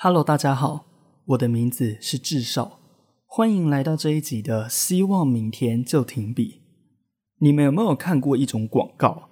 Hello，大家好，我的名字是智少，欢迎来到这一集的《希望明天就停笔》。你们有没有看过一种广告？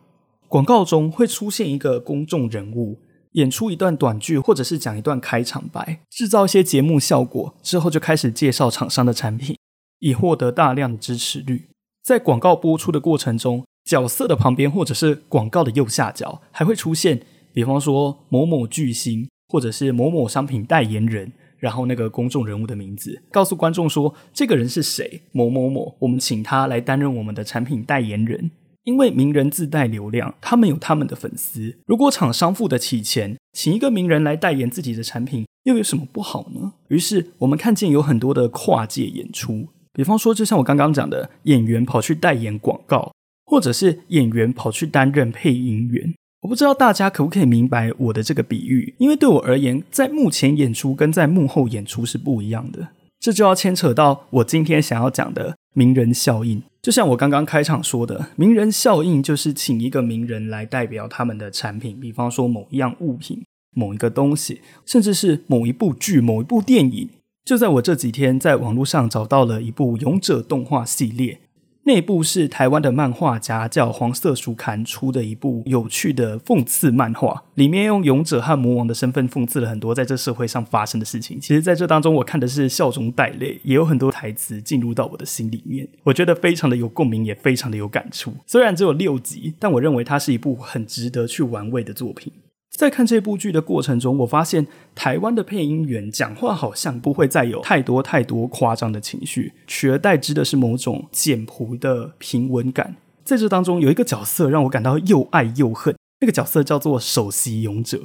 广告中会出现一个公众人物，演出一段短剧，或者是讲一段开场白，制造一些节目效果，之后就开始介绍厂商的产品，以获得大量的支持率。在广告播出的过程中，角色的旁边或者是广告的右下角，还会出现，比方说某某巨星。或者是某某商品代言人，然后那个公众人物的名字，告诉观众说这个人是谁，某某某，我们请他来担任我们的产品代言人。因为名人自带流量，他们有他们的粉丝。如果厂商付得起钱，请一个名人来代言自己的产品，又有什么不好呢？于是我们看见有很多的跨界演出，比方说，就像我刚刚讲的，演员跑去代言广告，或者是演员跑去担任配音员。我不知道大家可不可以明白我的这个比喻，因为对我而言，在幕前演出跟在幕后演出是不一样的。这就要牵扯到我今天想要讲的名人效应。就像我刚刚开场说的，名人效应就是请一个名人来代表他们的产品，比方说某一样物品、某一个东西，甚至是某一部剧、某一部电影。就在我这几天在网络上找到了一部勇者动画系列。那部是台湾的漫画家叫黄色书刊出的一部有趣的讽刺漫画，里面用勇者和魔王的身份讽刺了很多在这社会上发生的事情。其实，在这当中，我看的是笑中带泪，也有很多台词进入到我的心里面，我觉得非常的有共鸣，也非常的有感触。虽然只有六集，但我认为它是一部很值得去玩味的作品。在看这部剧的过程中，我发现台湾的配音员讲话好像不会再有太多太多夸张的情绪，取而代之的是某种简朴的平稳感。在这当中，有一个角色让我感到又爱又恨，那个角色叫做首席勇者。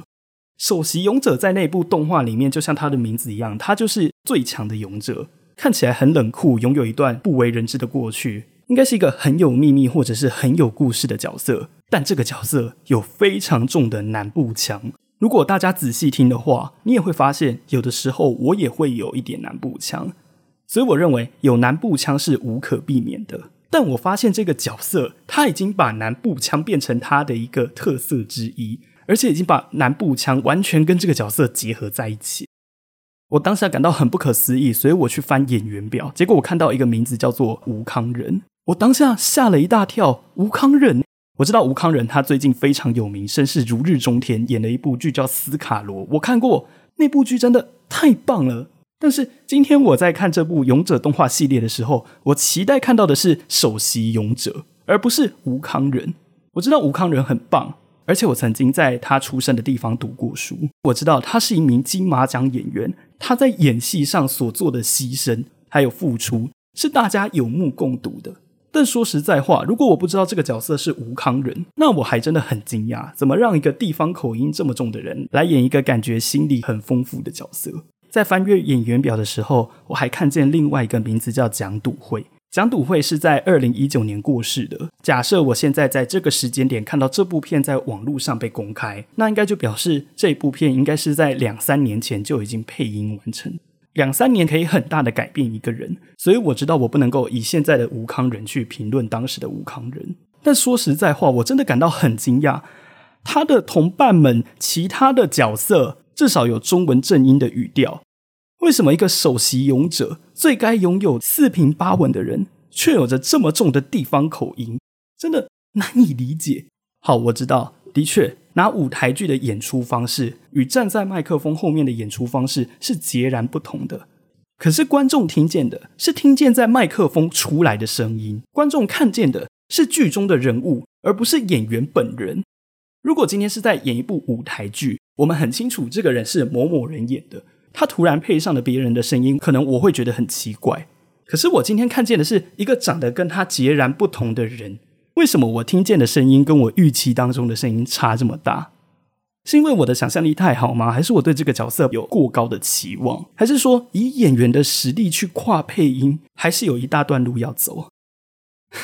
首席勇者在那部动画里面，就像他的名字一样，他就是最强的勇者，看起来很冷酷，拥有一段不为人知的过去。应该是一个很有秘密或者是很有故事的角色，但这个角色有非常重的南部腔。如果大家仔细听的话，你也会发现，有的时候我也会有一点南部腔。所以我认为有南部腔是无可避免的。但我发现这个角色他已经把南部腔变成他的一个特色之一，而且已经把南部腔完全跟这个角色结合在一起。我当下感到很不可思议，所以我去翻演员表，结果我看到一个名字叫做吴康仁。我当下吓了一大跳，吴康仁，我知道吴康仁他最近非常有名，声势如日中天，演了一部剧叫《斯卡罗》，我看过那部剧，真的太棒了。但是今天我在看这部勇者动画系列的时候，我期待看到的是首席勇者，而不是吴康仁。我知道吴康仁很棒，而且我曾经在他出生的地方读过书，我知道他是一名金马奖演员，他在演戏上所做的牺牲还有付出，是大家有目共睹的。但说实在话，如果我不知道这个角色是吴康仁，那我还真的很惊讶，怎么让一个地方口音这么重的人来演一个感觉心理很丰富的角色？在翻阅演员表的时候，我还看见另外一个名字叫蒋笃慧。蒋笃慧是在二零一九年过世的。假设我现在在这个时间点看到这部片在网络上被公开，那应该就表示这部片应该是在两三年前就已经配音完成。两三年可以很大的改变一个人，所以我知道我不能够以现在的吴康人去评论当时的吴康人。但说实在话，我真的感到很惊讶，他的同伴们其他的角色至少有中文正音的语调，为什么一个首席勇者最该拥有四平八稳的人，却有着这么重的地方口音？真的难以理解。好，我知道，的确。拿舞台剧的演出方式与站在麦克风后面的演出方式是截然不同的。可是观众听见的是听见在麦克风出来的声音，观众看见的是剧中的人物，而不是演员本人。如果今天是在演一部舞台剧，我们很清楚这个人是某某人演的，他突然配上了别人的声音，可能我会觉得很奇怪。可是我今天看见的是一个长得跟他截然不同的人。为什么我听见的声音跟我预期当中的声音差这么大？是因为我的想象力太好吗？还是我对这个角色有过高的期望？还是说以演员的实力去跨配音，还是有一大段路要走？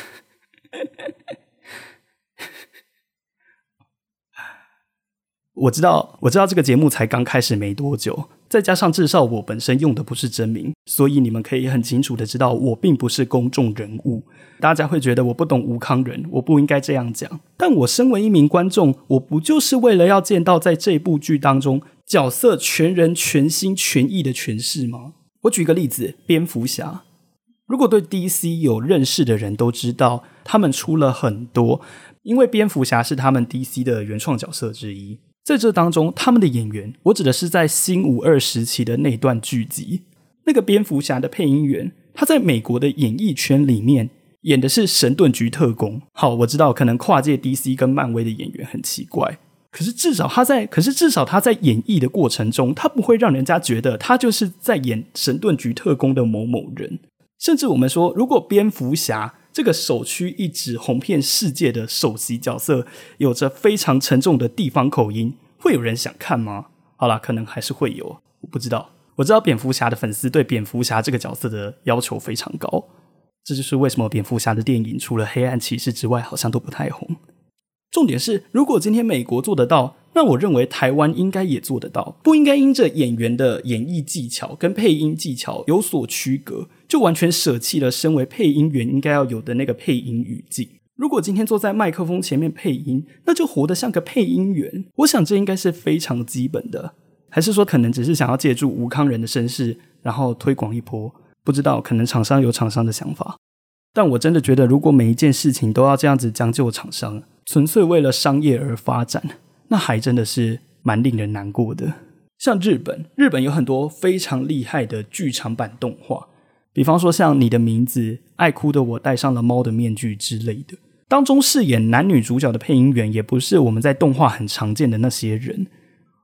我知道，我知道这个节目才刚开始没多久，再加上至少我本身用的不是真名，所以你们可以很清楚的知道我并不是公众人物。大家会觉得我不懂吴康人，我不应该这样讲。但我身为一名观众，我不就是为了要见到在这部剧当中角色全人全心全意的诠释吗？我举个例子，蝙蝠侠。如果对 DC 有认识的人都知道，他们出了很多，因为蝙蝠侠是他们 DC 的原创角色之一。在这当中，他们的演员，我指的是在新五二时期的那段剧集，那个蝙蝠侠的配音员，他在美国的演艺圈里面演的是神盾局特工。好，我知道可能跨界 DC 跟漫威的演员很奇怪，可是至少他在，可是至少他在演绎的过程中，他不会让人家觉得他就是在演神盾局特工的某某人。甚至我们说，如果蝙蝠侠。这个首屈一指、红遍世界的首席角色，有着非常沉重的地方口音，会有人想看吗？好啦，可能还是会有，我不知道。我知道蝙蝠侠的粉丝对蝙蝠侠这个角色的要求非常高，这就是为什么蝙蝠侠的电影除了黑暗骑士之外，好像都不太红。重点是，如果今天美国做得到，那我认为台湾应该也做得到，不应该因着演员的演绎技巧跟配音技巧有所区隔。就完全舍弃了身为配音员应该要有的那个配音语境。如果今天坐在麦克风前面配音，那就活得像个配音员。我想这应该是非常基本的，还是说可能只是想要借助吴康人的身世，然后推广一波？不知道，可能厂商有厂商的想法。但我真的觉得，如果每一件事情都要这样子将就厂商，纯粹为了商业而发展，那还真的是蛮令人难过的。像日本，日本有很多非常厉害的剧场版动画。比方说，像你的名字，爱哭的我戴上了猫的面具之类的，当中饰演男女主角的配音员，也不是我们在动画很常见的那些人，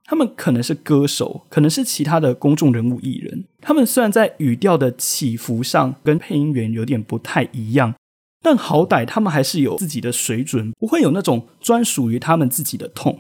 他们可能是歌手，可能是其他的公众人物艺人。他们虽然在语调的起伏上跟配音员有点不太一样，但好歹他们还是有自己的水准，不会有那种专属于他们自己的痛。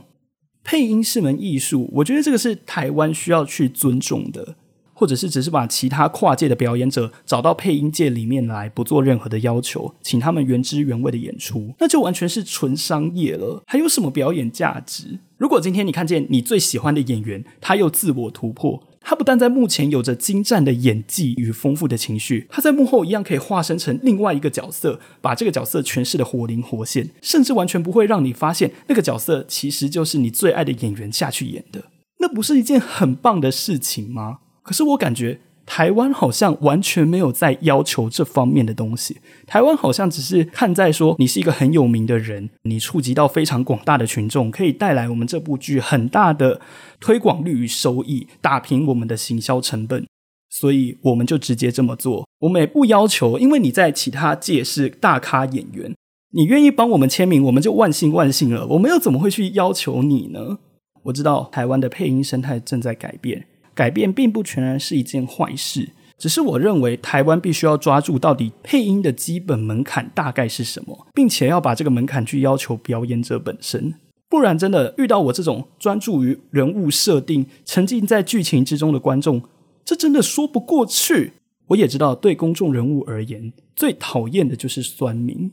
配音是门艺术，我觉得这个是台湾需要去尊重的。或者是只是把其他跨界的表演者找到配音界里面来，不做任何的要求，请他们原汁原味的演出，那就完全是纯商业了。还有什么表演价值？如果今天你看见你最喜欢的演员，他又自我突破，他不但在幕前有着精湛的演技与丰富的情绪，他在幕后一样可以化身成另外一个角色，把这个角色诠释的活灵活现，甚至完全不会让你发现那个角色其实就是你最爱的演员下去演的，那不是一件很棒的事情吗？可是我感觉台湾好像完全没有在要求这方面的东西。台湾好像只是看在说你是一个很有名的人，你触及到非常广大的群众，可以带来我们这部剧很大的推广率与收益，打平我们的行销成本，所以我们就直接这么做。我们也不要求，因为你在其他界是大咖演员，你愿意帮我们签名，我们就万幸万幸了。我们又怎么会去要求你呢？我知道台湾的配音生态正在改变。改变并不全然是一件坏事，只是我认为台湾必须要抓住到底配音的基本门槛大概是什么，并且要把这个门槛去要求表演者本身，不然真的遇到我这种专注于人物设定、沉浸在剧情之中的观众，这真的说不过去。我也知道，对公众人物而言，最讨厌的就是酸民，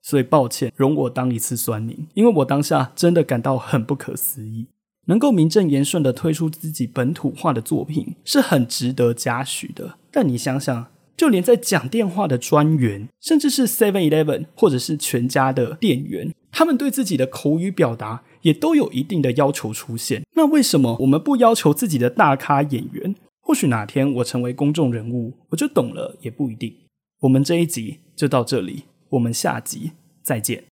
所以抱歉，容我当一次酸民，因为我当下真的感到很不可思议。能够名正言顺的推出自己本土化的作品，是很值得嘉许的。但你想想，就连在讲电话的专员，甚至是 Seven Eleven 或者是全家的店员，他们对自己的口语表达也都有一定的要求出现。那为什么我们不要求自己的大咖演员？或许哪天我成为公众人物，我就懂了，也不一定。我们这一集就到这里，我们下集再见。